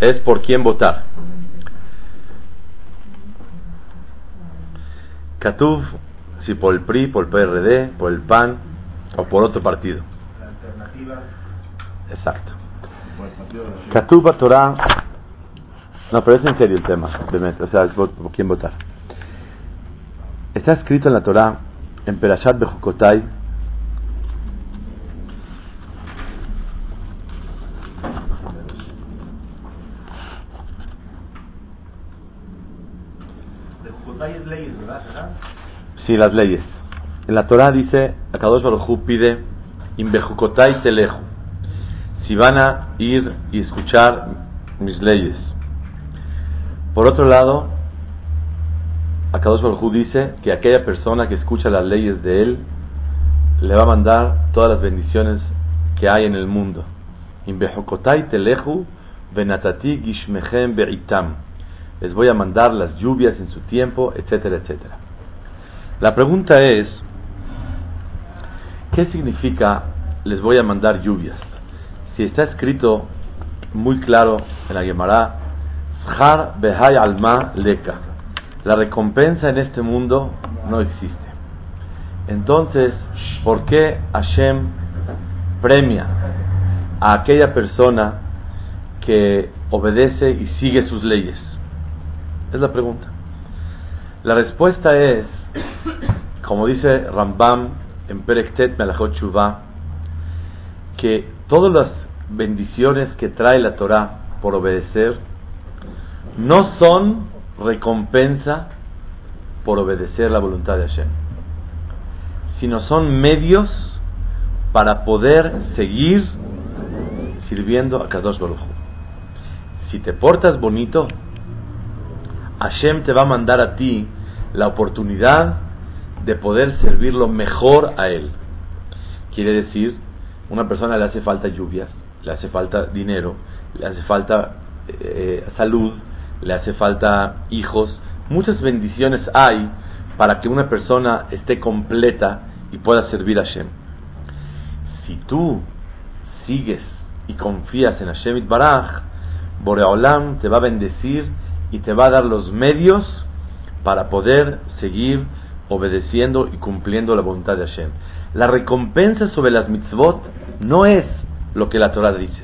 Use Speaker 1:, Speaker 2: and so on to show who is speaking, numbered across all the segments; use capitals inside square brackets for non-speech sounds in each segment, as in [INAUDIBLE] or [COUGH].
Speaker 1: es por quién votar. Katuv, si por el PRI, por el PRD, por el PAN o por otro partido.
Speaker 2: La alternativa
Speaker 1: Exacto. Katuv Torah. No, pero es en serio el tema, o sea, es por por quién votar. Está escrito en la Torah, en Perashat Bejukotai,
Speaker 2: De Judá es leyes, ¿verdad? ¿verdad?
Speaker 1: Sí, las leyes. En la Torah dice, Akadosh Baruj pide, Inbejukotai teleju. Si van a ir y escuchar mis leyes. Por otro lado, Akadosh Baruj dice que aquella persona que escucha las leyes de él le va a mandar todas las bendiciones que hay en el mundo. Inbejukotai teleju venatati gishmechem be'itam. Les voy a mandar las lluvias en su tiempo, etcétera, etcétera. La pregunta es, ¿qué significa les voy a mandar lluvias? Si está escrito muy claro en la Gemara, behai alma leka. La recompensa en este mundo no existe. Entonces, ¿por qué Hashem premia a aquella persona que obedece y sigue sus leyes? Es la pregunta. La respuesta es, como dice Rambam en Perektet Melachot Shuvah, que todas las bendiciones que trae la Torah por obedecer no son recompensa por obedecer la voluntad de Hashem, sino son medios para poder seguir sirviendo a Kadosh Baruj. Si te portas bonito, Hashem te va a mandar a ti la oportunidad de poder servirlo mejor a Él. Quiere decir, una persona le hace falta lluvias, le hace falta dinero, le hace falta eh, salud, le hace falta hijos. Muchas bendiciones hay para que una persona esté completa y pueda servir a Hashem. Si tú sigues y confías en Hashem Itbaraj, Boreolam te va a bendecir y te va a dar los medios para poder seguir obedeciendo y cumpliendo la voluntad de Hashem. La recompensa sobre las mitzvot no es lo que la Torah dice.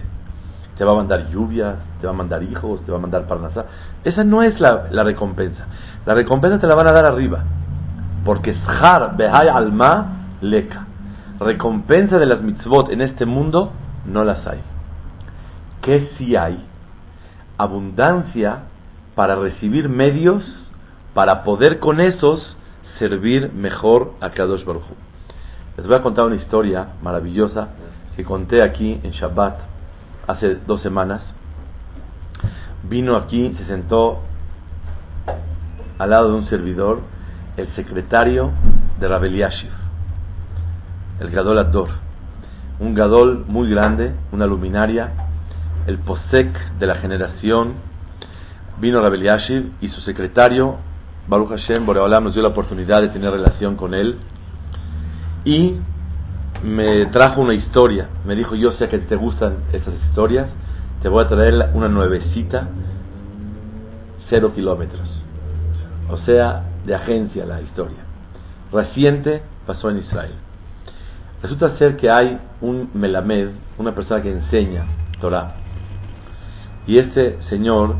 Speaker 1: Te va a mandar lluvias, te va a mandar hijos, te va a mandar parnasá. Esa no es la, la recompensa. La recompensa te la van a dar arriba. Porque shar behai alma leka. Recompensa de las mitzvot en este mundo no las hay. ¿Qué sí hay? Abundancia para recibir medios para poder con esos servir mejor a Kadosh Baruj. Les voy a contar una historia maravillosa que conté aquí en Shabbat hace dos semanas. Vino aquí, se sentó al lado de un servidor, el secretario de Rabel Yashiv, el Gadol Ador, un Gadol muy grande, una luminaria, el Posek de la generación. Vino Rabel Yashiv y su secretario Baruch Hashem, Boreolam nos dio la oportunidad de tener relación con él y me trajo una historia. Me dijo, yo sé que te gustan esas historias, te voy a traer una nuevecita, cero kilómetros. O sea, de agencia la historia. Reciente pasó en Israel. Resulta ser que hay un Melamed, una persona que enseña Torah. Y este señor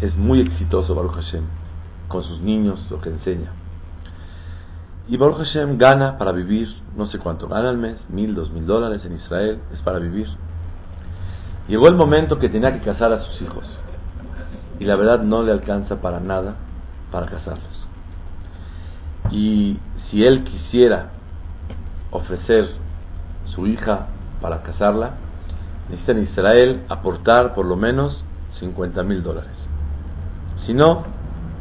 Speaker 1: es muy exitoso, Baruch Hashem con sus niños, lo que enseña. Y Baruch Hashem gana para vivir, no sé cuánto gana al mes, mil, dos mil dólares en Israel, es para vivir. Llegó el momento que tenía que casar a sus hijos. Y la verdad no le alcanza para nada para casarlos. Y si él quisiera ofrecer su hija para casarla, necesita en Israel aportar por lo menos 50 mil dólares. Si no,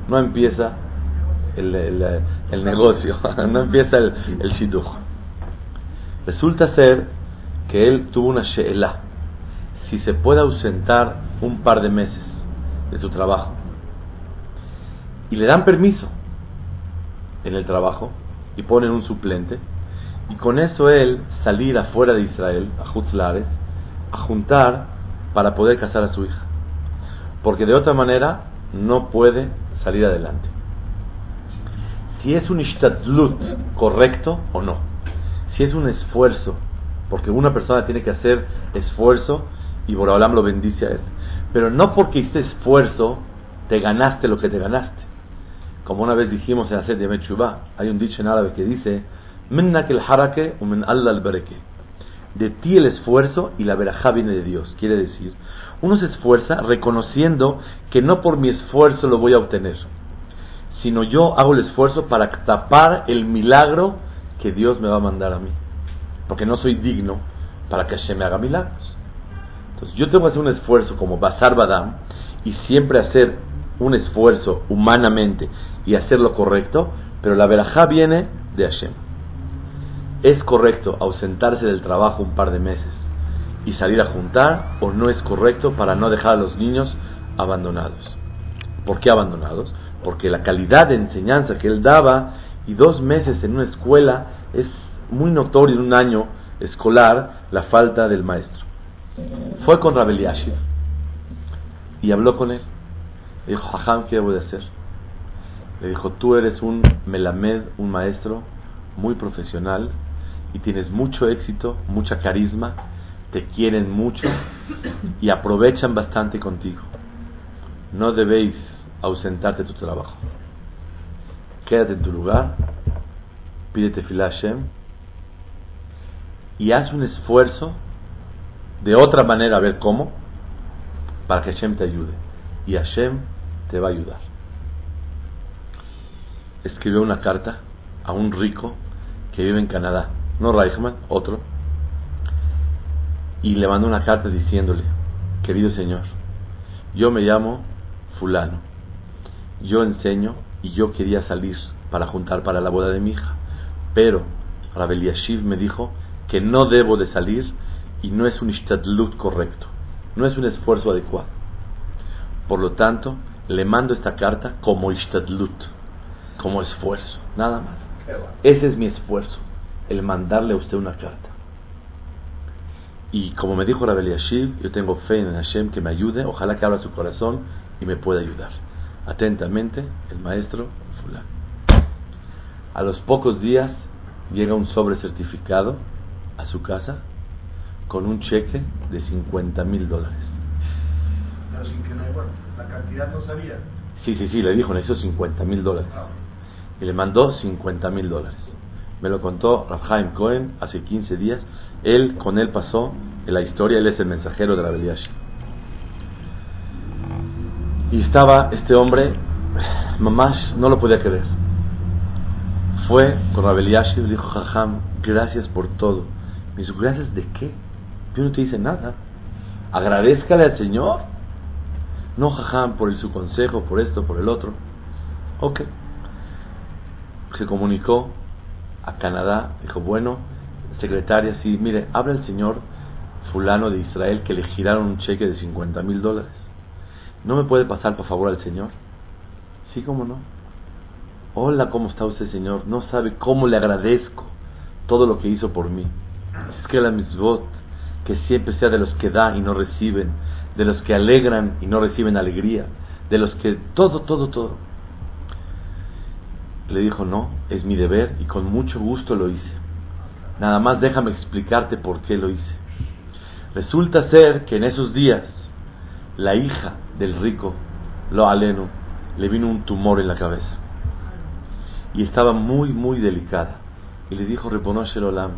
Speaker 1: no empieza el, el, negocio, [LAUGHS] no empieza el, el. Resulta ser que él tuvo una she'ela, si se puede ausentar un par de meses de su trabajo. Y le dan permiso en el trabajo y ponen un suplente. Y con eso él salir afuera de Israel, a Jutzlares, a juntar para poder casar a su hija. porque de otra manera no puede salir adelante. Si es un ishtadlut correcto o no, si es un esfuerzo, porque una persona tiene que hacer esfuerzo y Boraholam lo bendice a él, pero no porque hiciste esfuerzo te ganaste lo que te ganaste. Como una vez dijimos en Hacer de Mechubá, hay un dicho en árabe que dice, Minnak el harake u min Allah al. De ti el esfuerzo y la verajá viene de Dios. Quiere decir, uno se esfuerza reconociendo que no por mi esfuerzo lo voy a obtener, sino yo hago el esfuerzo para tapar el milagro que Dios me va a mandar a mí. Porque no soy digno para que Hashem me haga milagros. Entonces yo tengo que hacer un esfuerzo como Basar Badam y siempre hacer un esfuerzo humanamente y hacer lo correcto, pero la verajá viene de Hashem. ¿Es correcto ausentarse del trabajo un par de meses y salir a juntar o no es correcto para no dejar a los niños abandonados? ¿Por qué abandonados? Porque la calidad de enseñanza que él daba y dos meses en una escuela es muy notorio en un año escolar la falta del maestro. Fue con Rabel y habló con él. Le dijo, Jajam, ¿qué debo de hacer? Le dijo, tú eres un melamed, un maestro muy profesional y tienes mucho éxito, mucha carisma, te quieren mucho y aprovechan bastante contigo. No debéis ausentarte de tu trabajo. Quédate en tu lugar, pídete fila Hashem y haz un esfuerzo de otra manera, a ver cómo, para que Hashem te ayude. Y Hashem te va a ayudar. Escribió una carta a un rico que vive en Canadá, no Reichman, otro, y le mandó una carta diciéndole, querido señor, yo me llamo fulano, yo enseño y yo quería salir para juntar para la boda de mi hija, pero Rabel Yashiv me dijo que no debo de salir y no es un ishtadlut correcto, no es un esfuerzo adecuado. Por lo tanto, le mando esta carta como ishtadlut, como esfuerzo, nada más. Ese es mi esfuerzo, el mandarle a usted una carta. Y como me dijo Rabel Yashiv, yo tengo fe en Hashem que me ayude, ojalá que abra su corazón y me pueda ayudar. Atentamente, el maestro fulano. A los pocos días llega un sobre certificado a su casa con un cheque de 50 mil dólares.
Speaker 2: Pero sin que no, bueno, la cantidad no sabía.
Speaker 1: Sí, sí, sí, le dijo, necesito 50 mil dólares.
Speaker 2: Ah,
Speaker 1: Y le mandó 50 mil dólares. Me lo contó Rafaim Cohen hace 15 días. Él, con él pasó en la historia, él es el mensajero de la Beliash. Y estaba este hombre, mamás, no lo podía creer. Fue con Rabel y dijo, Jajam, gracias por todo. Me dijo, ¿gracias de qué? Yo no te hice nada. Agradezcale al Señor. No, Jajam, por su consejo, por esto, por el otro. Ok. Se comunicó a Canadá. Dijo, bueno, secretaria, sí, mire, habla el señor fulano de Israel que le giraron un cheque de 50 mil dólares. ¿No me puede pasar, por favor, al señor? Sí, cómo no. Hola, ¿cómo está usted, Señor? No sabe cómo le agradezco todo lo que hizo por mí. Es que la misbot, que siempre sea de los que da y no reciben, de los que alegran y no reciben alegría, de los que todo, todo, todo. Le dijo, no, es mi deber y con mucho gusto lo hice. Nada más déjame explicarte por qué lo hice. Resulta ser que en esos días la hija del rico, lo aleno, le vino un tumor en la cabeza y estaba muy, muy delicada. Y le dijo, Reponosh el Olam,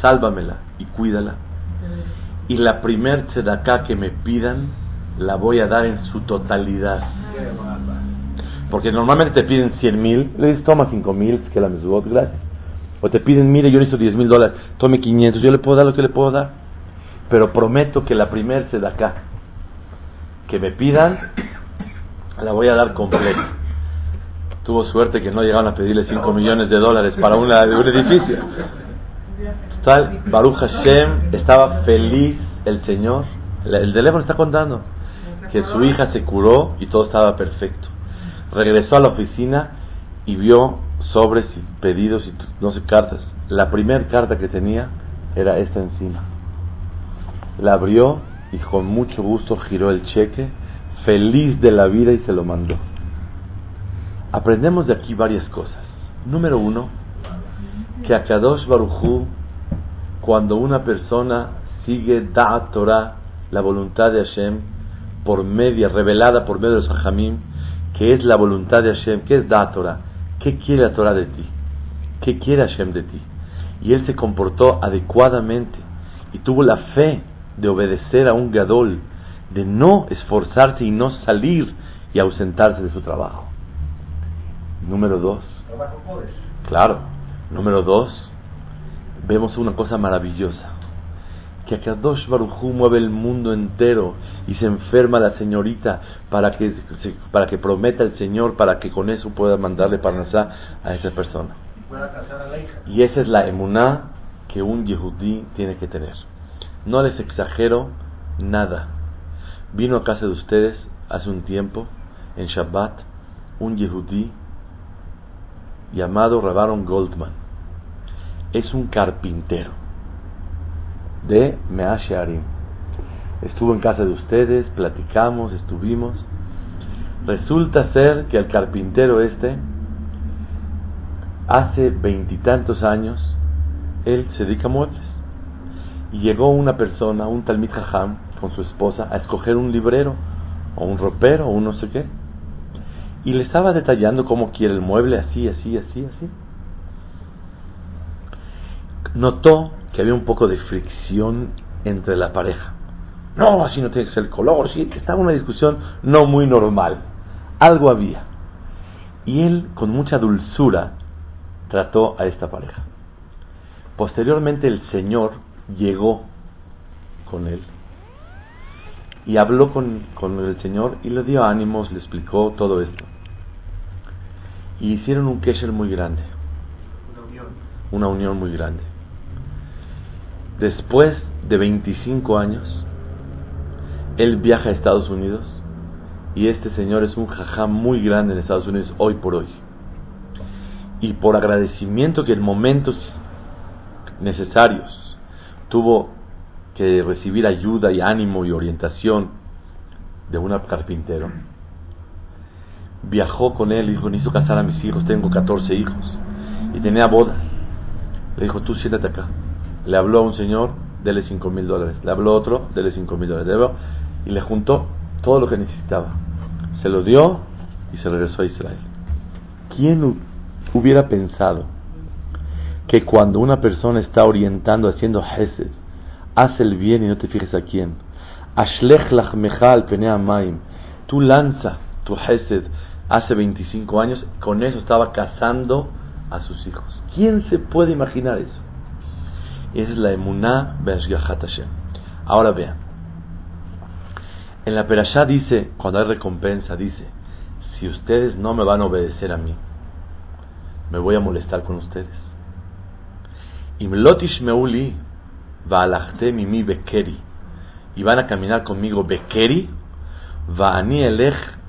Speaker 1: sálvamela y cuídala. Y la primer tzedaká que me pidan, la voy a dar en su totalidad. Porque normalmente te piden 100 mil, le dices, toma 5 mil, que la mesbot, gracias. O te piden, mire, yo necesito 10 mil dólares, tome 500, yo le puedo dar lo que le puedo dar. Pero prometo que la primer tzedaká que me pidan, la voy a dar completa. Tuvo suerte que no llegaron a pedirle 5 millones de dólares para una, un edificio. Tal, Baruch Hashem estaba feliz el Señor. El teléfono está contando que su hija se curó y todo estaba perfecto. Regresó a la oficina y vio sobres y pedidos y no sé cartas. La primera carta que tenía era esta encima. La abrió y con mucho gusto giró el cheque. feliz de la vida y se lo mandó. Aprendemos de aquí varias cosas. Número uno, que a Kadosh Baruchu, cuando una persona sigue Da'at Torah, la voluntad de Hashem, por media, revelada por medio de los Hajamim, que es la voluntad de Hashem, que es Da'at Torah, ¿qué quiere la Torah de ti? ¿Qué quiere Hashem de ti? Y él se comportó adecuadamente y tuvo la fe de obedecer a un Gadol, de no esforzarse y no salir y ausentarse de su trabajo. Número dos. Claro. Número dos, vemos una cosa maravillosa. Que Akadosh Barujú mueve el mundo entero y se enferma la señorita para que, para que prometa el Señor, para que con eso pueda mandarle parnasá a esa persona. Y esa es la emuná que un yehudí tiene que tener. No les exagero nada. Vino a casa de ustedes hace un tiempo, en Shabbat, un yehudí llamado Rabaron Goldman. Es un carpintero de Measharim. Estuvo en casa de ustedes, platicamos, estuvimos. Resulta ser que el carpintero este, hace veintitantos años, él se dedica a muebles. Y llegó una persona, un Talmid Jajam, con su esposa, a escoger un librero, o un ropero, o un no sé qué. Y le estaba detallando cómo quiere el mueble, así, así, así, así. Notó que había un poco de fricción entre la pareja. No, así no tiene que ser el color, sí, estaba una discusión no muy normal. Algo había. Y él, con mucha dulzura, trató a esta pareja. Posteriormente el Señor llegó con él y habló con, con, el Señor y le dio ánimos, le explicó todo esto. Y hicieron un kesher muy grande.
Speaker 2: Una unión.
Speaker 1: Una unión muy grande. Después de 25 años, él viaja a Estados Unidos y este señor es un jajá muy grande en Estados Unidos hoy por hoy. Y por agradecimiento que en momentos necesarios tuvo que recibir ayuda y ánimo y orientación de un carpintero, viajó con él y dijo, necesito casar a mis hijos, tengo 14 hijos. Y tenía boda. Le dijo, tú siéntate acá. Le habló a un señor, dele 5 mil dólares. Le habló a otro, dele 5 mil dólares. Y le juntó todo lo que necesitaba. Se lo dio y se regresó a Israel. ¿Quién hubiera pensado que cuando una persona está orientando, haciendo hesed, hace el bien y no te fijes a quién? Ashlech lach mechal maim. Tú lanza tu hesed hace 25 años, con eso estaba casando a sus hijos. ¿Quién se puede imaginar eso? Es la emuná be'ashgahat Hashem. Ahora vean. En la perashá dice, cuando hay recompensa, dice, si ustedes no me van a obedecer a mí, me voy a molestar con ustedes. Imlotish meuli va'alachte mimi bekeri. Y van a caminar conmigo bekeri, va'ani elech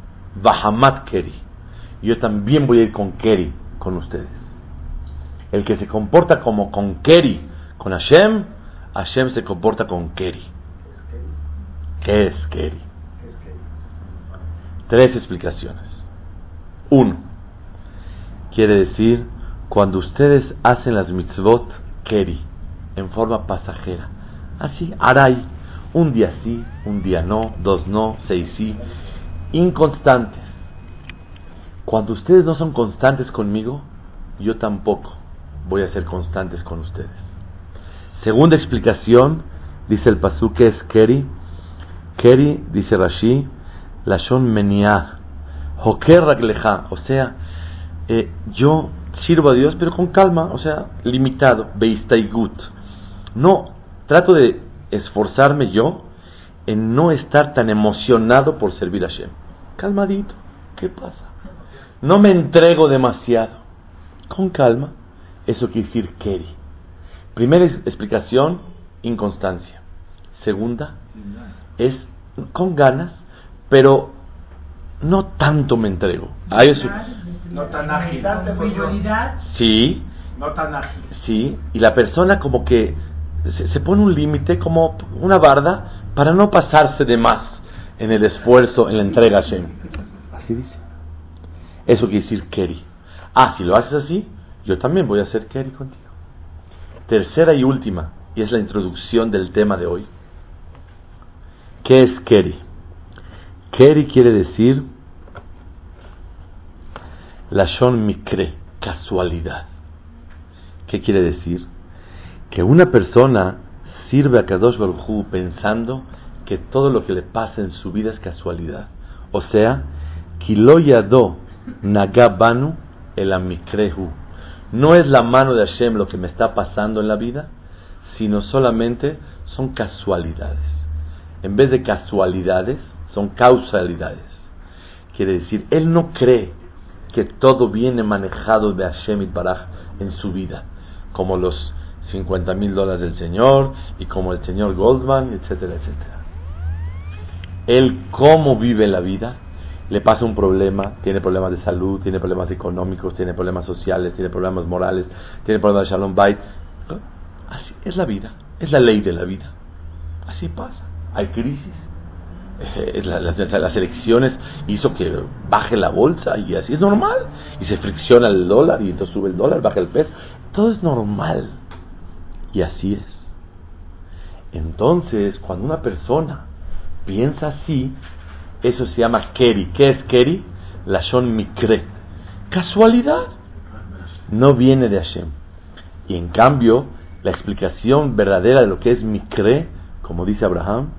Speaker 1: Keri. Yo también voy a ir con Keri, con ustedes. El que se comporta como con Keri, con Hashem, Hashem se comporta con Keri. ¿Qué es Keri? Tres explicaciones. Uno, quiere decir cuando ustedes hacen las mitzvot Keri, en forma pasajera. Así, Aray, un día sí, un día no, dos no, seis sí inconstantes. Cuando ustedes no son constantes conmigo, yo tampoco voy a ser constantes con ustedes. Segunda explicación, dice el pasú que es Keri. Keri, dice Rashi, Lashon Meniah, Hoker Ragleja, o sea, eh, yo sirvo a Dios, pero con calma, o sea, limitado, Beistaigut. No, trato de esforzarme yo en no estar tan emocionado por servir a Hashem. Calmadito, ¿qué pasa? No me entrego demasiado. Con calma, eso quiere decir Keri. Primera explicación, inconstancia. Segunda, es con ganas, pero no tanto me entrego.
Speaker 2: no tan ágil.
Speaker 1: Sí.
Speaker 2: No tan ágil.
Speaker 1: Sí, y la persona como que se, se pone un límite, como una barda, para no pasarse de más en el esfuerzo, en la entrega a Hashem. Así dice. Eso quiere decir Keri. Ah, si lo haces así, yo también voy a hacer Keri contigo. Tercera y última, y es la introducción del tema de hoy. ¿Qué es Keri? Keri quiere decir Lashon Mikre, casualidad. ¿Qué quiere decir? Que una persona sirve a Kadosh Baruj pensando que todo lo que le pasa en su vida es casualidad. O sea, Kiloyado Nagabanu el Amikrehu. No es la mano de Hashem lo que me está pasando en la vida, sino solamente son casualidades. En vez de casualidades, son causalidades. Quiere decir, él no cree que todo viene manejado de Hashem y Baraj en su vida, como los 50 mil dólares del Señor y como el señor Goldman, etcétera, etcétera. Él cómo vive la vida, le pasa un problema, tiene problemas de salud, tiene problemas económicos, tiene problemas sociales, tiene problemas morales, tiene problemas de Shalom Bait. Así es la vida, es la ley de la vida. Así pasa. Hay crisis, eh, las elecciones hizo que baje la bolsa y así es normal. Y se fricciona el dólar y entonces sube el dólar, baja el peso. Todo es normal. Y así es. Entonces, cuando una persona piensa así, eso se llama Keri. ¿Qué es Keri? La Shon Mikre. Casualidad. No viene de Hashem. Y en cambio, la explicación verdadera de lo que es Mikre, como dice Abraham,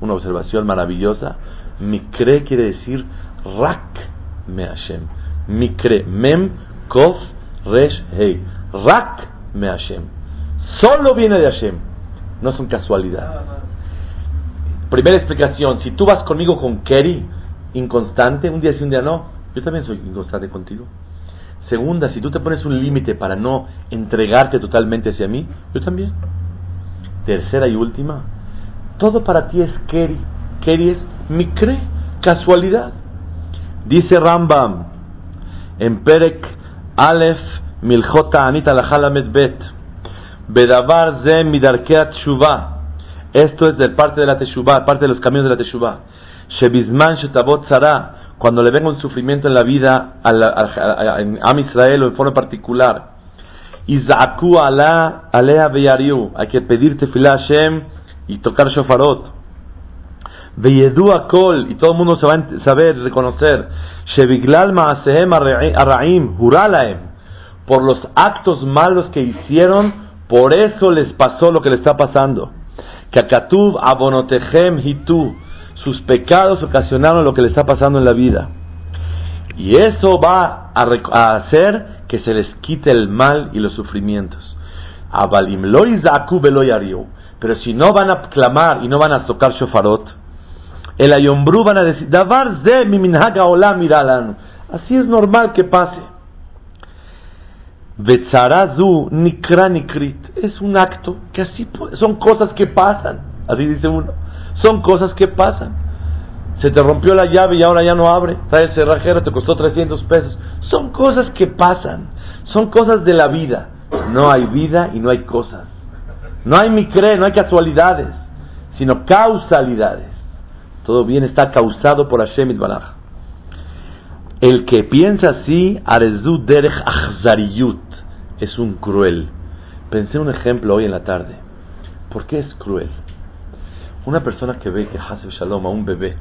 Speaker 1: una observación maravillosa. Mikre quiere decir Rak me Hashem. Mikre, Mem, Kof, Resh, Hei. Rak me Hashem. Solo viene de Hashem. No son casualidades. Primera explicación, si tú vas conmigo con Keri, inconstante, un día sí, un día no, yo también soy inconstante contigo. Segunda, si tú te pones un límite para no entregarte totalmente hacia mí, yo también. Tercera y última, todo para ti es Keri. Keri es Mikre, casualidad. Dice Rambam en Perek Aleph Milchota Anita Lachalamet Bet. Bedavar ze midarkeat shuva. Esto es de parte de la teshuva, parte de los caminos de la teshuva. Shebizman shetabot zara. Cuando le venga un sufrimiento en la vida a, Am Israel o en forma particular. Izaku ala alea veyariu. Hay que pedirte tefilá Hashem y tocar shofarot. Veyedu kol, y todo el mundo se va a saber, reconocer, Sheviglal ma'asehem arra'im, huralaem, por los actos malos que hicieron, por eso les pasó lo que les está pasando. Kakatub abonotehem hitu, sus pecados ocasionaron lo que les está pasando en la vida. Y eso va a, hacer que se les quite el mal y los sufrimientos. Pero si no van a clamar y no van a tocar shofarot, el ayombru van a decir, Davar ze mi. Así es normal que pase. Nikra nikrit. Es un acto que así son cosas que pasan. Así dice uno. Son cosas que pasan. Se te rompió la llave y ahora ya no abre. Trae el cerrajero, te costó 300 pesos. Son cosas que pasan. Son cosas de la vida. No hay vida y no hay cosas. No hay micre, no hay casualidades, sino causalidades. Todo bien está causado por Hashem Baraj. El que piensa así, Arezu Derech Achzariyut, es un cruel. Pensé un ejemplo hoy en la tarde. ¿Por qué es cruel? Una persona que ve que Haseb Shalom a un bebé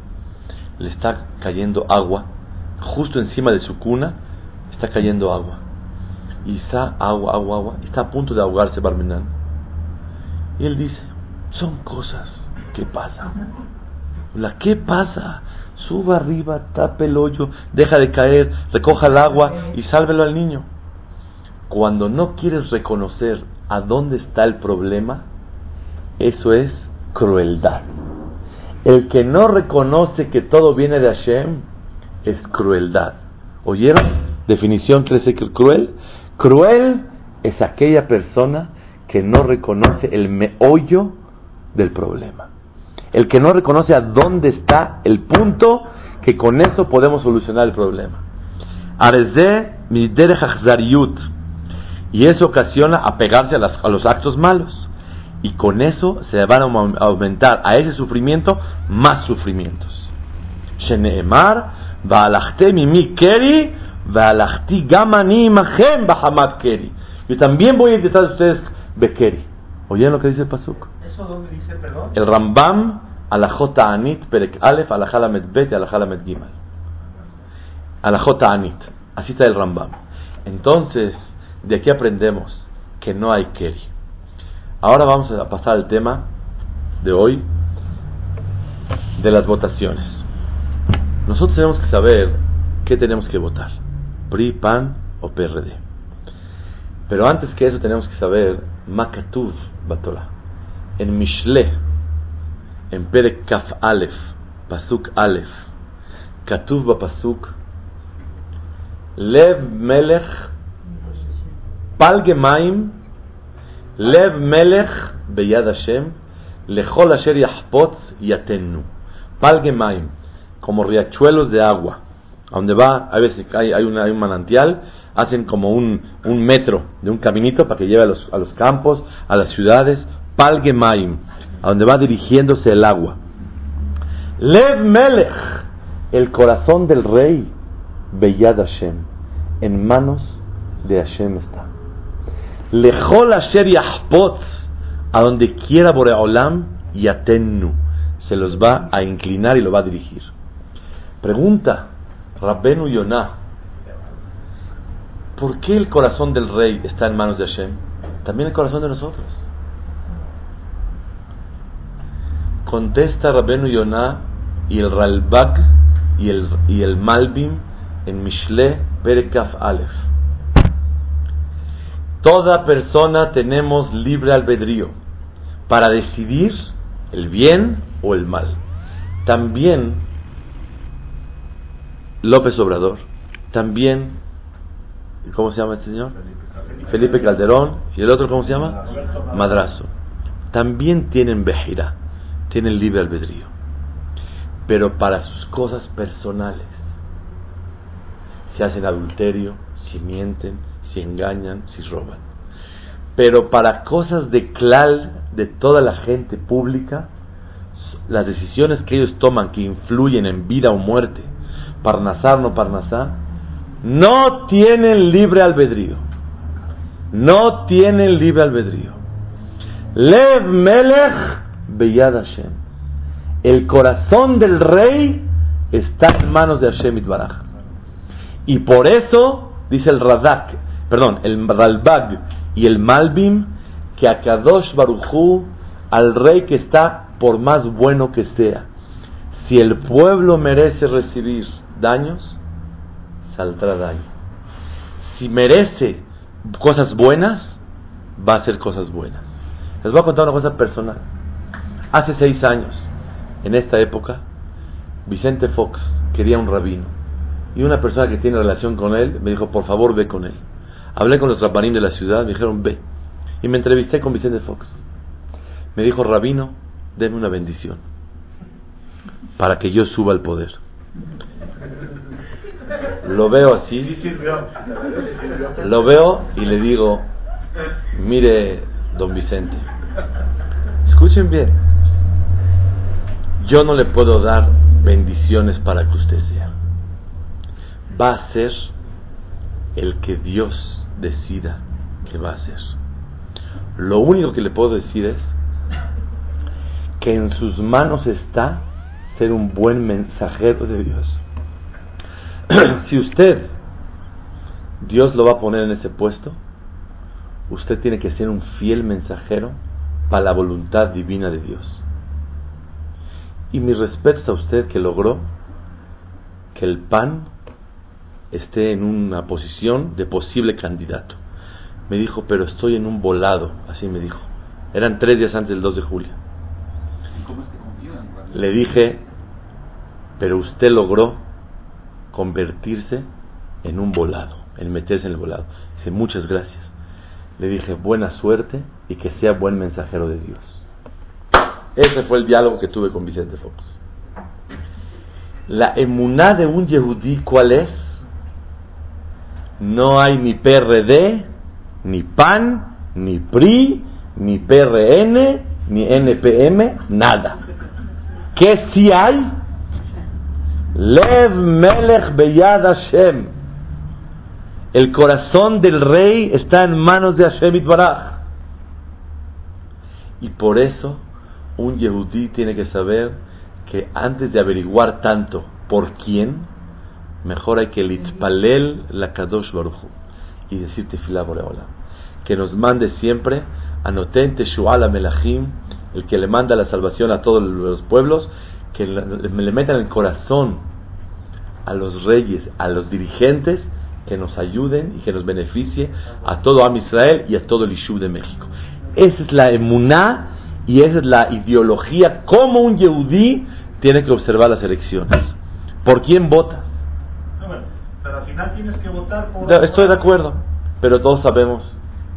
Speaker 1: le está cayendo agua, justo encima de su cuna está cayendo agua. Y está agua, agua, agua, está a punto de ahogarse Barmenán y él dice, son cosas que pasan. La que pasa, suba arriba, tape el hoyo, deja de caer, recoja el agua y sálvelo al niño. Cuando no quieres reconocer a dónde está el problema, eso es crueldad. El que no reconoce que todo viene de Hashem es crueldad. ¿Oyeron? Definición que que cruel. Cruel es aquella persona que no reconoce el meollo del problema. El que no reconoce a dónde está el punto que con eso podemos solucionar el problema. Y eso ocasiona apegarse a, a los actos malos. Y con eso se van a aumentar a ese sufrimiento más sufrimientos. sheneemar, mi keri, gamani keri. Yo también voy a detrás de ustedes bekeri. ¿Oyeron lo que dice el pasuk?
Speaker 2: ¿Eso dónde dice, perdón?
Speaker 1: El Rambam, alajota anit, perek alef, alajalamet bet alajalamet gimal. Alajota anit. Así está el Rambam. Entonces, de aquí aprendemos que no hay keri. Ahora vamos a pasar al tema de hoy de las votaciones. Nosotros tenemos que saber qué tenemos que votar, PRI, PAN o PRD. Pero antes que eso tenemos que saber Makatuv Batola. En Mishle, en Perek Kaf Aleph, Pasuk Aleph, Katuv Pasuk, Lev Melech, Palgemaim, Lev Melech Beyad Hashem, Lechol Asher Yahpotz Yatenu. Palgemaim, como riachuelos de agua. A donde va, a veces hay, hay un manantial, hacen como un, un, metro de un caminito para que lleve a los, a los campos, a las ciudades. Palgemaim, a donde va dirigiéndose el agua. Lev Melech, el corazón del rey, Beyad Hashem, en manos de Hashem está. Lechol Asher Yahpotz, a donde quiera Boreolam, Yatenu, se los va a inclinar y lo va a dirigir. Pregunta Rabbenu Yonah, ¿por qué el corazón del rey está en manos de Hashem? También el corazón de nosotros. Contesta Rabbenu Yonah y el Ralbag y el, y el Malbim en Mishle Perekaf Aleph. Toda persona tenemos libre albedrío para decidir el bien o el mal. También López Obrador, también, ¿cómo se llama este señor? Felipe Calderón, y el otro, ¿cómo se llama? Madrazo. También tienen vejira, tienen libre albedrío, pero para sus cosas personales. Si hacen adulterio, si mienten, si engañan, si roban. Pero para cosas de clal de toda la gente pública, las decisiones que ellos toman que influyen en vida o muerte, parnasar no parnasar, no tienen libre albedrío. No tienen libre albedrío. Lev Melech Beyad Hashem. El corazón del rey está en manos de Hashem Itbaraj. Y por eso, dice el Radak, perdón, el Ralbag y el Malbim, que a Kadosh Baruchu, al rey que está por más bueno que sea, si el pueblo merece recibir daños, saldrá daño. Si merece cosas buenas, va a hacer cosas buenas. Les voy a contar una cosa personal. Hace seis años, en esta época, Vicente Fox quería un rabino. Y una persona que tiene relación con él me dijo, por favor, ve con él. Hablé con los rabanín de la ciudad, me dijeron, ve. Y me entrevisté con Vicente Fox. Me dijo, rabino, deme una bendición para que yo suba al poder. Lo veo así, lo veo y le digo, mire, don Vicente, escuchen bien, yo no le puedo dar bendiciones para que usted sea. Va a ser el que Dios decida que va a ser. Lo único que le puedo decir es que en sus manos está ser un buen mensajero de Dios. [CLEARS THROAT] si usted, Dios lo va a poner en ese puesto, usted tiene que ser un fiel mensajero para la voluntad divina de Dios. Y mi respeto a usted que logró que el PAN esté en una posición de posible candidato. Me dijo, pero estoy en un volado, así me dijo. Eran tres días antes del 2 de julio. Le dije, pero usted logró convertirse en un volado, en meterse en el volado. Dice, muchas gracias. Le dije, buena suerte y que sea buen mensajero de Dios. Ese fue el diálogo que tuve con Vicente Fox. La emuná de un yehudí, ¿cuál es? No hay ni PRD, ni PAN, ni PRI, ni PRN, ni NPM, nada. ¿Qué sí hay? Lev Melech Beyad Hashem. El corazón del rey está en manos de Hashem Itbaraj. Y por eso un Yehudí tiene que saber que antes de averiguar tanto por quién, mejor hay que litpalel la Kadosh Baruchu y decir Tefilá Boreola. Que nos mande siempre anoten Teshuala Melachim, el que le manda la salvación a todos los pueblos, que le metan el corazón a los reyes, a los dirigentes, que nos ayuden y que nos beneficie a todo Am Israel y a todo el Ishu de México. Esa es la emuná y esa es la ideología como un yehudí tiene que observar las elecciones. ¿Por quién vota?
Speaker 2: Pero al final tienes que votar por...
Speaker 1: Estoy de acuerdo, pero todos sabemos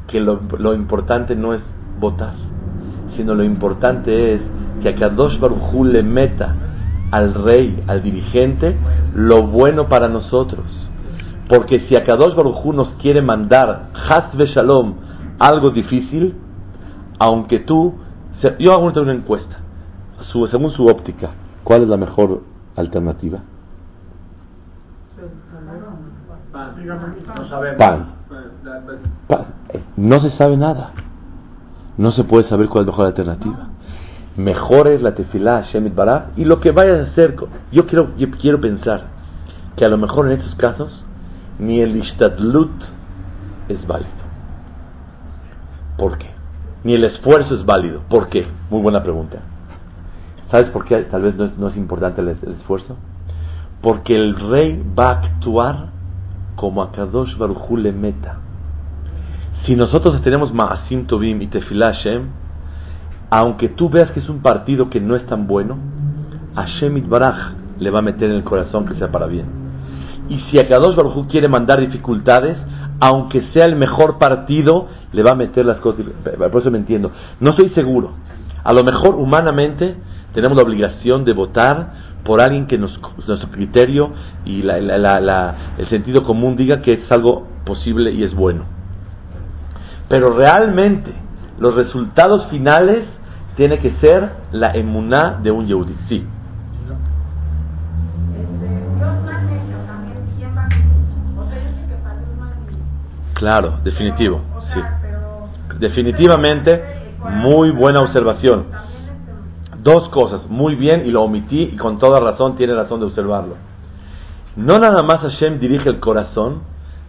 Speaker 1: que lo, lo importante no es votar, sino lo importante es que a Kadosh Baruj le meta al rey, al dirigente, lo bueno para nosotros. Porque si a Kadosh Baruj nos quiere mandar Hasbe Shalom algo difícil, aunque tú, yo hago una encuesta, según su óptica, ¿cuál es la mejor alternativa? Pan. Pan. No se sabe nada. No se puede saber cuál es la mejor alternativa. Mejor es la tefilá Shemit Baraj y lo que vayas a hacer. Yo quiero, yo quiero pensar que a lo mejor en estos casos ni el ishtadlut es válido. ¿Por qué? Ni el esfuerzo es válido. ¿Por qué? Muy buena pregunta. ¿Sabes por qué tal vez no es, importante el, esfuerzo? Porque el rey va a actuar como a Kadosh Baruchu le meta. Si nosotros tenemos Ma'asim Tobim y Tefillah Hashem, aunque tú veas que es un partido que no es tan bueno, Hashem Itbaraj le va a meter en el corazón que sea para bien. Y si a Kadosh Baruchu quiere mandar dificultades, aunque sea el mejor partido, le va a meter las cosas. Por eso me entiendo. No estoy seguro. A lo mejor humanamente tenemos la obligación de votar por alguien que nos, nuestro criterio y el sentido común diga que es algo posible y es bueno. Pero realmente los resultados finales tiene que ser la emuná de un Yehudi. Sí. Claro, definitivo. Definitivamente, muy buena observación. Dos cosas, muy bien, y lo omití, y con toda razón tiene razón de observarlo. No nada más Hashem dirige el corazón,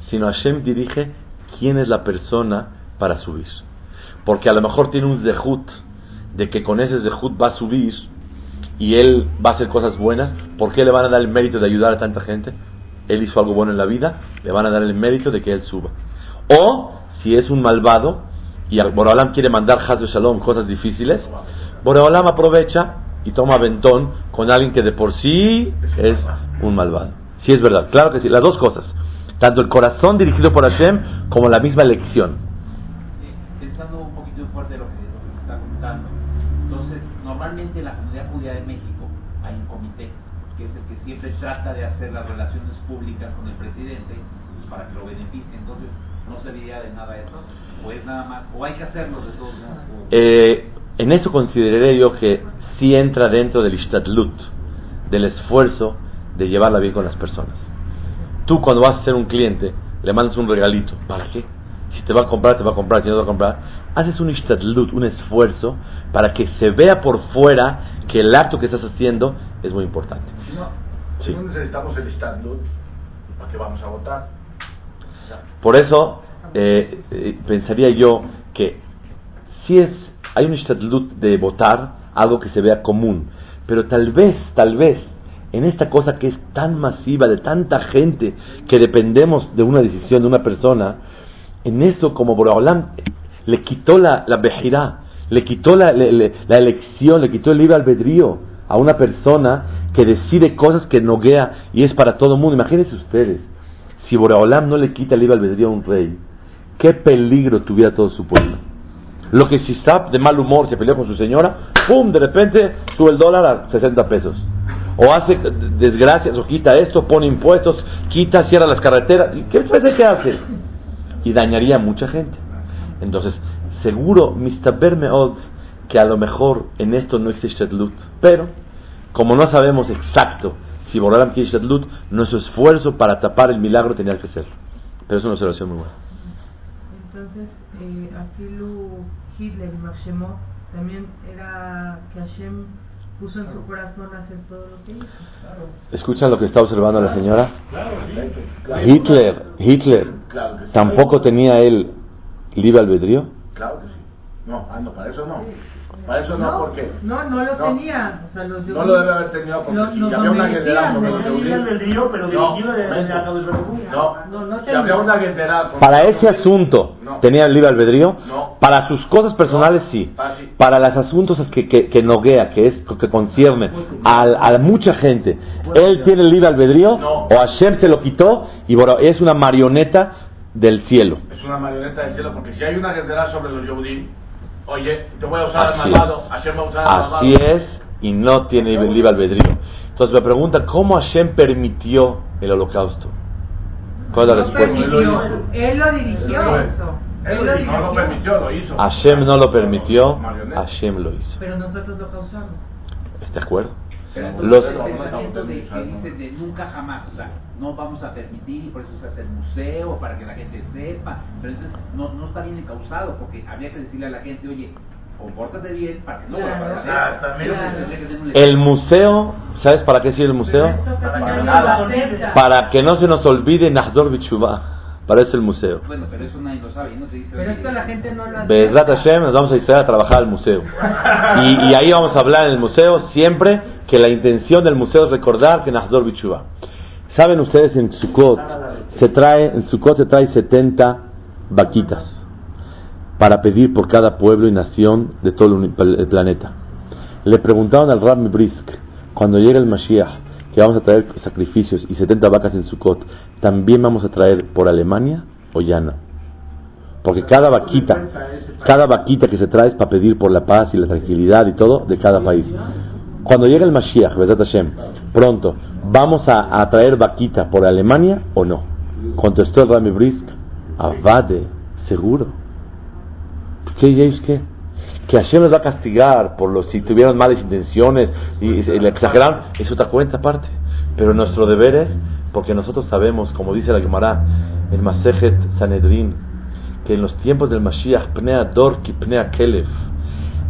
Speaker 1: sino Hashem dirige quién es la persona para subir. Porque a lo mejor tiene un zehut de que con ese zehut va a subir y él va a hacer cosas buenas. ¿Por qué le van a dar el mérito de ayudar a tanta gente? Él hizo algo bueno en la vida, le van a dar el mérito de que él suba. O si es un malvado y Boralam quiere mandar Haz Shalom cosas difíciles, Boralam aprovecha y toma ventón con alguien que de por sí es un malvado. Sí es verdad, claro que sí, las dos cosas. Tanto el corazón dirigido por Hashem como la misma elección.
Speaker 3: Pensando un poquito fuerte lo que, está contando. Entonces, normalmente en la comunidad judía de México hay un comité que es el que siempre trata de hacer las relaciones públicas con el presidente pues, para que lo beneficie. Entonces, ¿no serviría de nada eso? ¿O es nada más? ¿O hay que hacerlo de todos modos?
Speaker 1: Eh, en eso consideré yo que sí entra dentro del ishtadlut, del esfuerzo de llevarla bien con las personas. Tú cuando vas a ser un cliente, le mandas un regalito. ¿Para qué? Si te va a comprar, te va a comprar, si no te va a comprar. Haces un ishtadlut, un esfuerzo, para que se vea por fuera que el acto que estás haciendo es muy importante.
Speaker 2: No, sí. no necesitamos el ishtadlut, ¿para qué vamos a votar?
Speaker 1: Por eso, eh, eh, pensaría yo que si es hay un istadlut de votar, algo que se vea común. Pero tal vez, tal vez, en esta cosa que es tan masiva, de tanta gente, que dependemos de una decisión de una persona, en eso como Boraholam le quitó la, la le quitó la, la, elección, le quitó el libre albedrío a una persona que decide cosas que noguea y es para todo el mundo. Imagínense ustedes, si Boraholam no le quita el libre albedrío a un rey, qué peligro tuviera todo su pueblo. Lo que si está de mal humor, se peleó con su señora, ¡pum! De repente sube el dólar a 60 pesos. O hace desgracias, o quita esto, pone impuestos, quita, cierra las carreteras. ¿Qué parece que hace? Y dañaría a mucha gente. Entonces, seguro, Mr. Bermeod, que a lo mejor en esto no existe luz. Pero, como no sabemos exacto Si Borolam quiere Shtadlut, nuestro esfuerzo para tapar el milagro tenía que ser. Pero es una observación muy buena.
Speaker 4: Entonces, eh, Afilu Hitler y Maximo también era que Hashem puso en su corazón hacer todo lo que hizo.
Speaker 1: ¿Escuchan lo que está observando la señora? Hitler, Hitler,
Speaker 2: Claro que sí.
Speaker 1: tampoco tenía él libre albedrío.
Speaker 2: Claro que sí. No, ah, no, para eso no. Para eso no, ¿por qué?
Speaker 4: No, no lo
Speaker 2: No.
Speaker 4: tenía. O sea, los
Speaker 2: No lo debe haber tenido porque
Speaker 4: Lo-
Speaker 2: si
Speaker 4: los
Speaker 2: había una guerrera sobre los
Speaker 4: ¿no?
Speaker 2: judíos-
Speaker 5: Libre albedrío, pero dirigido de- de Hu.
Speaker 2: No,
Speaker 4: No, no
Speaker 2: si
Speaker 4: tenía.
Speaker 2: había una guerrera con-
Speaker 1: Para ese asunto,
Speaker 2: No.
Speaker 1: ¿tenía libre albedrío?
Speaker 2: No.
Speaker 1: Para sus cosas personales, sí.
Speaker 2: Ah, sí.
Speaker 1: Para los asuntos que, que, que noguea, que es que concierne a, a mucha gente, ¿él tiene libre albedrío?
Speaker 2: No.
Speaker 1: ¿O Hashem se lo quitó y bueno, es una marioneta del cielo?
Speaker 2: Es una marioneta del cielo, porque si hay una guerrera sobre los Yehudim, oye, te voy a usar al
Speaker 1: Así
Speaker 2: malvado,
Speaker 1: es.
Speaker 2: Hashem va a usar al malvado.
Speaker 1: Así es, y no tiene libre albedrío. Entonces me pregunta, ¿cómo Hashem permitió el holocausto? ¿Cuál es la
Speaker 4: No
Speaker 1: respuesta?
Speaker 4: permitió, él lo dirigió
Speaker 2: Él lo-
Speaker 4: eso.
Speaker 2: Él lo- no lo permitió, lo hizo.
Speaker 1: Hashem no lo permitió. Hashem lo hizo.
Speaker 4: Pero nosotros lo causamos.
Speaker 1: ¿Está de acuerdo?
Speaker 3: Pero
Speaker 1: Los-
Speaker 3: entonces pensamiento de, que dicen de nunca jamás, o sea, no vamos a permitir y por eso se hace el museo, para que la gente sepa, pero entonces no, no está bien causado, porque habría que decirle a la gente, oye, compórtate bien para que no vuelva a
Speaker 1: El museo, ¿sabes para qué sirve el museo?
Speaker 2: Para
Speaker 4: que no
Speaker 1: se nos olvide Nahdor Bichubá. Para eso el museo.
Speaker 3: Bueno, pero eso nadie lo sabe, no te dice.
Speaker 4: Pero esto la gente no lo
Speaker 1: Bezrat
Speaker 4: acepta.
Speaker 1: Hashem, nos vamos a ir a trabajar al museo. Y, y ahí vamos a hablar en el museo siempre que la intención del museo es recordar que Nahdor Bichubá. Saben ustedes en Sukkot se trae en Sukkot se trae 70 vaquitas para pedir por cada pueblo y nación de todo el, planeta. Le preguntaron al Rabbi Brisk cuando llegue el Mashiach que vamos a traer sacrificios y 70 vacas en Sukkot, también vamos a traer por Alemania o ya no. Porque cada vaquita, cada vaquita que se trae es para pedir por la paz y la tranquilidad y todo de cada país. Cuando llegue el Mashiach, Bezat Hashem, pronto, ¿vamos a, a traer vaquita por Alemania o no? Contestó el Rami Brisk, Avade, seguro. ¿Qué diréis qué? Que Hashem nos va a castigar por los si tuvieron malas intenciones y, y exageraron, es otra cuenta aparte. Pero nuestro deber es, porque nosotros sabemos, como dice la Gemara, el Masejet Sanedrin, que en los tiempos del Mashiach, Pnea Dorki, Pnea Kelef,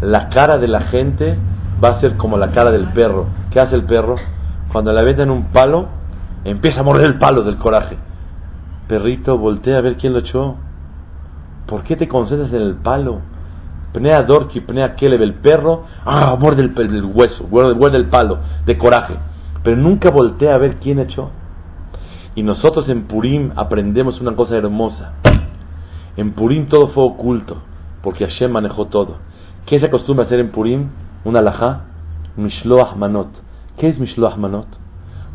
Speaker 1: la cara de la gente va a ser como la cara del perro. ¿Qué hace el perro? Cuando le aventan un palo, empieza a morder el palo del coraje. Perrito, voltea a ver quién lo echó. ¿Por qué te concentras en el palo? Pnea Dorki, Pnea Kelef, el perro, ah, muerde el, el hueso, muerde, el palo de coraje. Pero nunca voltea a ver quién echó. Y nosotros en Purim aprendemos una cosa hermosa. En Purim todo fue oculto, porque Hashem manejó todo. ¿Qué se acostumbra hacer en Purim? Un alajá, Mishloach Manot. ¿Qué es Mishloach Manot?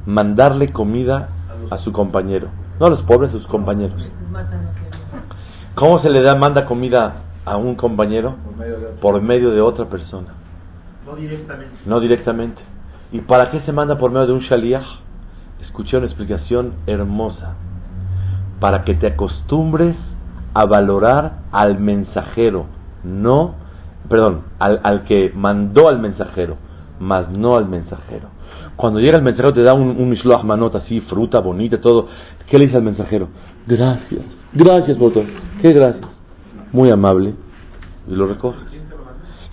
Speaker 1: Mandarle comida a su compañero. No a los pobres, a sus compañeros. ¿Cómo se le da, manda comida a un compañero?
Speaker 2: Por medio de otro.
Speaker 1: Por medio de otra persona,
Speaker 5: No directamente.
Speaker 1: no directamente. ¿Y para qué se manda por medio de un shaliach? Escuché una explicación hermosa. Para que te acostumbres a valorar al mensajero, no, perdón, al, al que mandó al mensajero, más no al mensajero. Cuando llega el mensajero te da un, un mishloach manot así, fruta bonita, todo. ¿Qué le dice al mensajero? Gracias, gracias, botón. ¿Qué gracias? Muy amable. Y lo recoges.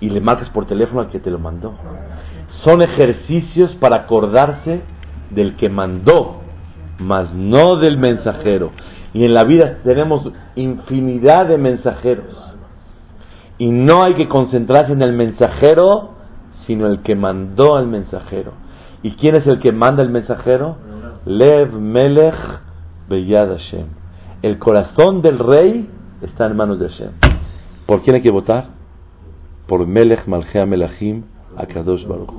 Speaker 1: Y le marcas por teléfono al que te lo mandó. Son ejercicios para acordarse del que mandó, más no del mensajero. Y en la vida tenemos infinidad de mensajeros. Y no hay que concentrarse en el mensajero, sino el que mandó al mensajero. ¿Y quién es el que manda el mensajero? Lev Melech Beyad Hashem. El corazón del rey está en manos de Hashem. ¿Por quién hay que votar? Por Melech Malchea Melachim Akadosh Baruch.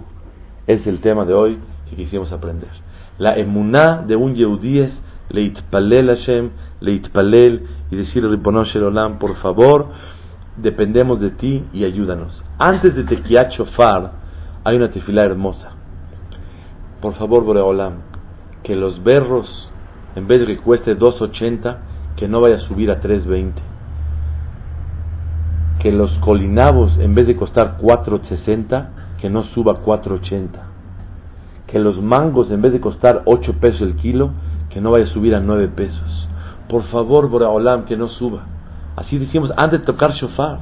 Speaker 1: Es el tema de hoy que quisimos aprender. La emuná de un yehudí es Leitpalel Hashem, Leitpalel y decir Ribono Shel Olam, por favor, dependemos de ti y ayúdanos. Antes de Tekiat Shofar hay una tefilá hermosa. Por favor, Boreolam, que los berros, en vez de que cueste 2.80, que no vaya a subir a 3.20. Que los colinabos, en vez de costar 4.60, que no suba a 4.80. que los mangos en vez de costar 8 pesos el kilo, que no vaya a subir a 9 pesos. Por favor, Boraholam, que no suba. Así decimos antes de tocar shofar.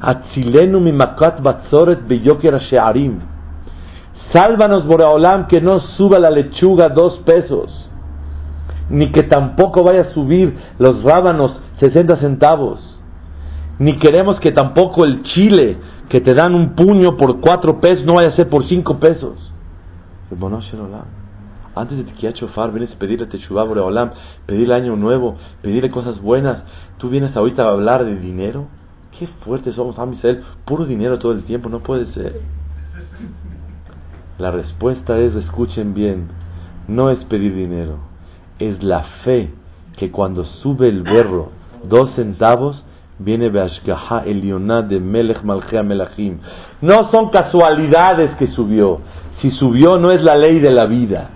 Speaker 1: Atzilenu mi makat batzoret beyoker she'arim. Sálvanos, Boraholam, que no suba la lechuga dos pesos. Ni que tampoco vaya a subir los rábanos 60 centavos. Ni queremos que tampoco el chile, que te dan un puño por cuatro pesos, no vaya a ser por cinco pesos. Antes de que Chofar, vienes a pedirle Teshuvah Boreolam, pedirle año nuevo, pedirle cosas buenas. Tú vienes ahorita a hablar de dinero. Qué fuertes somos, Amisel. Puro dinero todo el tiempo, no puede ser. La respuesta es, escuchen bien, no es pedir dinero, es la fe que cuando sube el berro dos centavos, viene Beashgaha Elionah de Melech Malchea Melachim. No son casualidades que subió. Si subió no es la ley de la vida.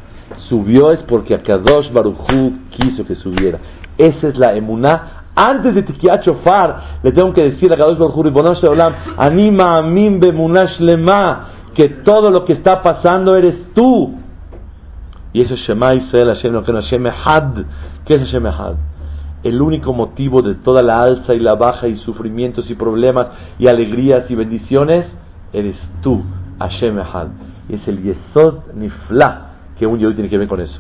Speaker 1: Subió es porque Akadosh Baruchu quiso que subiera. Esa es la emuná. Antes de Tikiat Shofar, le tengo que decir a Kadosh Baruchu Ribonosh Olam, anima a mim bemunash lema, que todo lo que está pasando eres tú. Y eso es Shema Israel Hashem, Hashem Ehad. ¿Qué es Hashem Ehad? El único motivo de toda la alza y la baja y sufrimientos y problemas y alegrías y bendiciones, eres tú, Hashem Echad. Es el Yesod Nifla que un hoy tiene que ver con eso.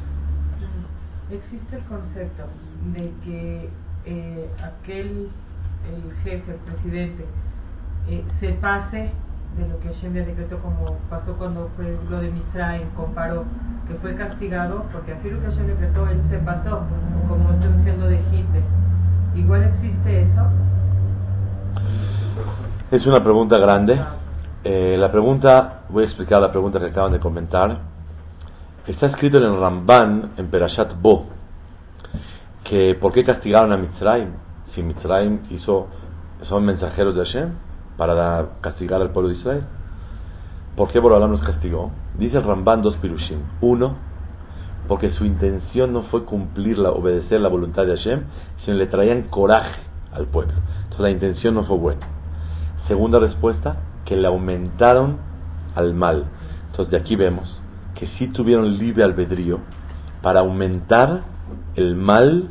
Speaker 4: Existe el concepto de que eh, aquel, el jefe, el presidente, eh, se pase de lo que Hashem le decretó como pasó cuando fue lo de Misraim, comparó que fue castigado porque así lo que Hashem decretó él se pasó, como estoy diciendo de Hitler. ¿Igual existe eso?
Speaker 1: Es una pregunta grande. Eh, la pregunta, voy a explicar la pregunta que acaban de comentar. Está escrito en el Ramban, en Perashat Bo, que ¿por qué castigaron a Mitzrayim? Si Mitzrayim hizo, son mensajeros de Hashem para castigar al pueblo de Israel. ¿Por qué Borolam nos castigó? Dice el Ramban dos pirushim. Uno, porque su intención no fue cumplirla, obedecer la voluntad de Hashem, sino le traían coraje al pueblo. Entonces la intención no fue buena. Segunda respuesta, que le aumentaron al mal. Entonces de aquí vemos que sí tuvieron libre albedrío para aumentar el mal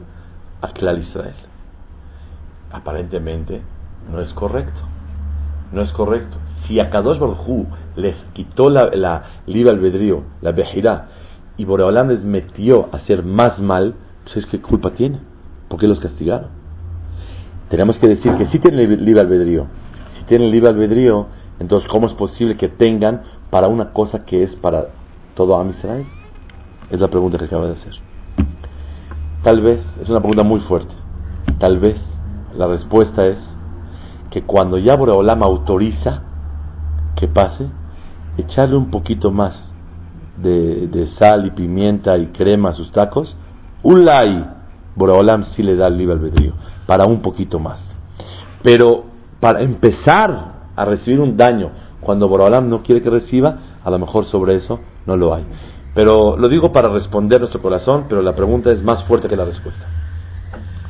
Speaker 1: a Klal Israel. Aparentemente no es correcto. No es correcto. Si a Kadosh Baruj les quitó la, la libre albedrío, la bejirá, y Boreolam les metió a hacer más mal, pues es que culpa tiene. ¿Por qué los castigaron? Tenemos que decir que si tienen libre albedrío. Si tienen libre albedrío, entonces ¿cómo es posible que tengan para una cosa que es para todo Am Israel? Es la pregunta que acaba de hacer. Tal vez, es una pregunta muy fuerte, tal vez la respuesta es que cuando ya Boreolam autoriza que pase, echarle un poquito más de, sal y pimienta y crema a sus tacos, un lai, Boreolam sí le da el libre albedrío, para un poquito más. Pero para empezar a recibir un daño cuando Boreolam no quiere que reciba, a lo mejor sobre eso no lo hay. Pero lo digo para responder nuestro corazón, pero la pregunta es más fuerte que la respuesta.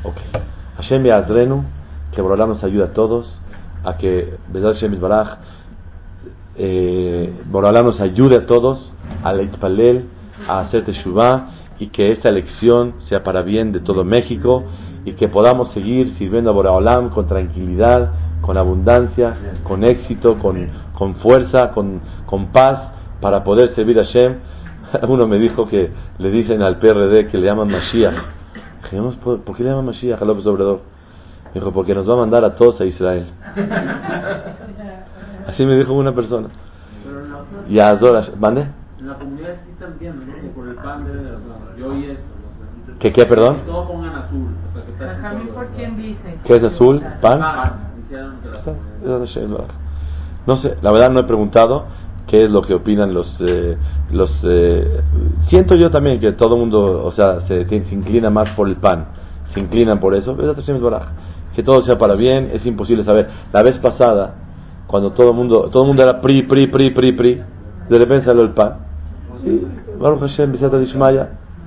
Speaker 1: Ok. Hashem Adrenu, que Boreolam nos ayude a todos, a que Bedad Hashem Baraj, eh, nos ayude a todos al Itpalel, a hacer Teshuvah y que esta elección sea para bien de todo México y que podamos seguir sirviendo a Boraholam con tranquilidad, con abundancia, con éxito, con, con fuerza, con, con paz para poder servir a Shem. [LAUGHS] Uno me dijo que le dicen al PRD que le llaman Mashiach. ¿Por qué le llaman Mashiach a López Obrador? Dijo, porque nos va a mandar a todos a Israel. [LAUGHS] Así me dijo una persona. Y adora, ¿mande? En la comunidad sí están viendo, Que por el pan de yo y esto. ¿Qué, qué, perdón? Que todo pongan azul. ¿por quién dice? ¿Qué es azul? ¿Pan? No sé, la verdad no he preguntado qué es lo que opinan los eh, los eh, siento yo también que todo el mundo o sea se, se, inclina más por el pan se inclinan por eso que todo sea para bien es imposible saber. La vez pasada cuando todo el mundo todo el mundo era pri pri pri pri pri de repente salió el pan.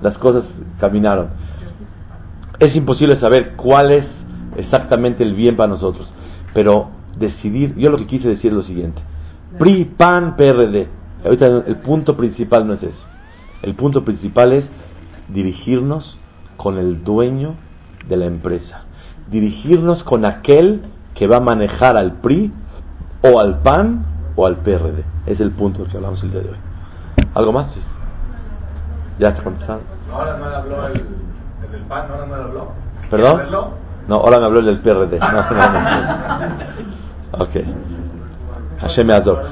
Speaker 1: Las cosas caminaron. Es imposible saber cuál es exactamente el bien para nosotros pero decidir yo lo que quise decir es lo siguiente. PRI PAN PRD Ahorita el punto principal no es eso. El punto principal es dirigirnos con el dueño de la empresa. Dirigirnos con aquel que va a manejar al PRI o al PAN o al PRD. Es el punto del que hablamos el día de hoy. ¿Algo más? Sí. ¿Ya está contestando?
Speaker 2: Ahora no habló el, el del PAN, ahora no habló.
Speaker 1: ¿Perdón? No, ahora me habló el del PRD. No, no, no. [LAUGHS] Ok. Hashem me ador.